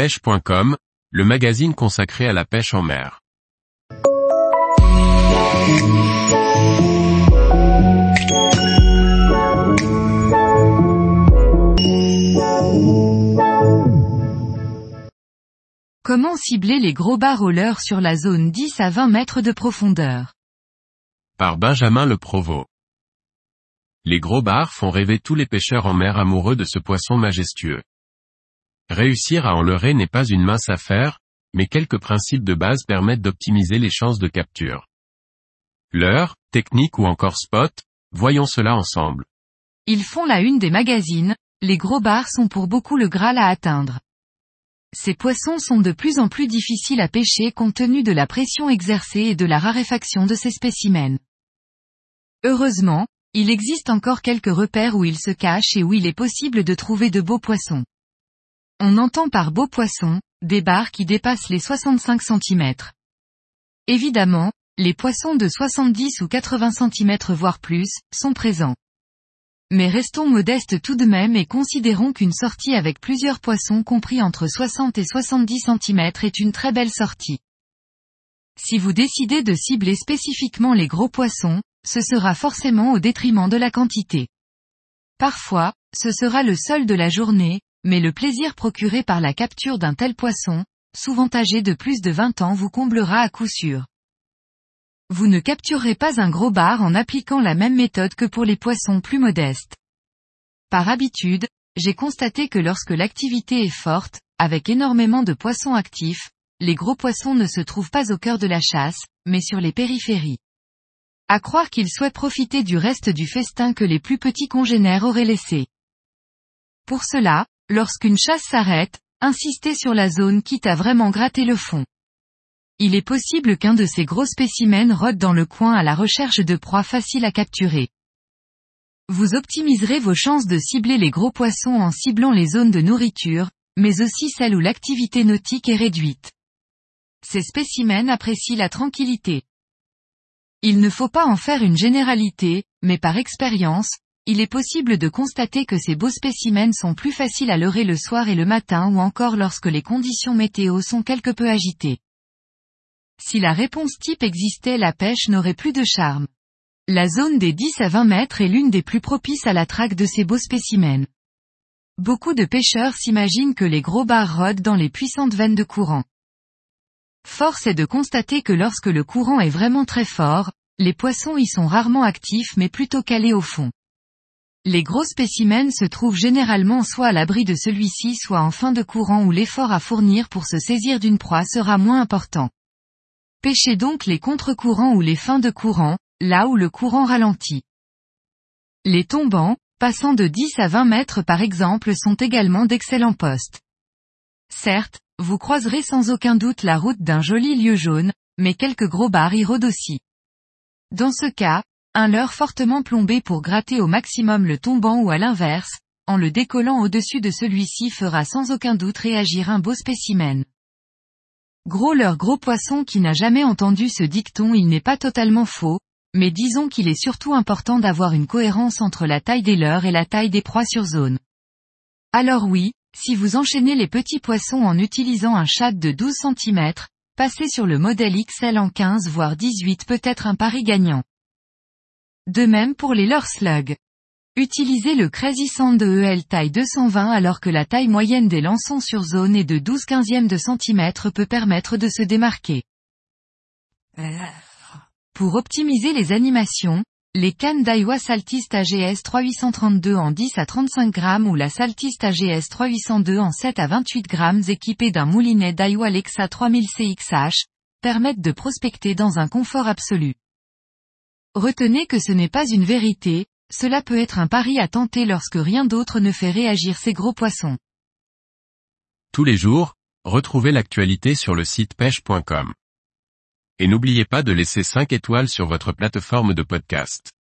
pêche.com, le magazine consacré à la pêche en mer. Comment cibler les gros bas rollers sur la zone 10 à 20 mètres de profondeur? Par Benjamin Le Provost. Les gros bars font rêver tous les pêcheurs en mer amoureux de ce poisson majestueux. Réussir à en leurrer n'est pas une mince affaire, mais quelques principes de base permettent d'optimiser les chances de capture. Leurre, technique ou encore spot, voyons cela ensemble. Ils font la une des magazines, les gros bars sont pour beaucoup le Graal à atteindre. Ces poissons sont de plus en plus difficiles à pêcher compte tenu de la pression exercée et de la raréfaction de ces spécimens. Heureusement, il existe encore quelques repères où ils se cachent et où il est possible de trouver de beaux poissons. On entend par beaux poissons, des barres qui dépassent les 65 cm. Évidemment, les poissons de 70 ou 80 cm voire plus, sont présents. Mais restons modestes tout de même et considérons qu'une sortie avec plusieurs poissons compris entre 60 et 70 cm est une très belle sortie. Si vous décidez de cibler spécifiquement les gros poissons, ce sera forcément au détriment de la quantité. Parfois, ce sera le seul de la journée, mais le plaisir procuré par la capture d'un tel poisson, souvent âgé de plus de 20 ans vous comblera à coup sûr. Vous ne capturerez pas un gros bar en appliquant la même méthode que pour les poissons plus modestes. Par habitude, j'ai constaté que lorsque l'activité est forte, avec énormément de poissons actifs, les gros poissons ne se trouvent pas au cœur de la chasse, mais sur les périphéries. À croire qu'ils souhaitent profiter du reste du festin que les plus petits congénères auraient laissé. Pour cela, Lorsqu'une chasse s'arrête, insistez sur la zone quitte à vraiment gratter le fond. Il est possible qu'un de ces gros spécimens rôde dans le coin à la recherche de proies faciles à capturer. Vous optimiserez vos chances de cibler les gros poissons en ciblant les zones de nourriture, mais aussi celles où l'activité nautique est réduite. Ces spécimens apprécient la tranquillité. Il ne faut pas en faire une généralité, mais par expérience, il est possible de constater que ces beaux spécimens sont plus faciles à leurrer le soir et le matin ou encore lorsque les conditions météo sont quelque peu agitées. Si la réponse type existait la pêche n'aurait plus de charme. La zone des 10 à 20 mètres est l'une des plus propices à la traque de ces beaux spécimens. Beaucoup de pêcheurs s'imaginent que les gros bars rôdent dans les puissantes veines de courant. Force est de constater que lorsque le courant est vraiment très fort, les poissons y sont rarement actifs mais plutôt calés au fond. Les gros spécimens se trouvent généralement soit à l'abri de celui-ci soit en fin de courant où l'effort à fournir pour se saisir d'une proie sera moins important. Pêchez donc les contre-courants ou les fins de courant, là où le courant ralentit. Les tombants, passant de 10 à 20 mètres par exemple sont également d'excellents postes. Certes, vous croiserez sans aucun doute la route d'un joli lieu jaune, mais quelques gros bars y rôdent aussi. Dans ce cas, un leurre fortement plombé pour gratter au maximum le tombant ou à l'inverse, en le décollant au-dessus de celui-ci fera sans aucun doute réagir un beau spécimen. Gros leurre gros poisson qui n'a jamais entendu ce dicton il n'est pas totalement faux, mais disons qu'il est surtout important d'avoir une cohérence entre la taille des leurres et la taille des proies sur zone. Alors oui, si vous enchaînez les petits poissons en utilisant un chat de 12 cm, passez sur le modèle XL en 15 voire 18 peut être un pari gagnant. De même pour les leurres slug. Utilisez le Crazy Sand de EL taille 220 alors que la taille moyenne des lançons sur zone est de 12 15 de centimètre peut permettre de se démarquer. Pour optimiser les animations, les cannes Daiwa Saltist AGS 3832 en 10 à 35 grammes ou la Saltist AGS 3802 en 7 à 28 grammes équipées d'un moulinet Daiwa Lexa 3000 CXH, permettent de prospecter dans un confort absolu. Retenez que ce n'est pas une vérité, cela peut être un pari à tenter lorsque rien d'autre ne fait réagir ces gros poissons. Tous les jours, retrouvez l'actualité sur le site pêche.com. Et n'oubliez pas de laisser 5 étoiles sur votre plateforme de podcast.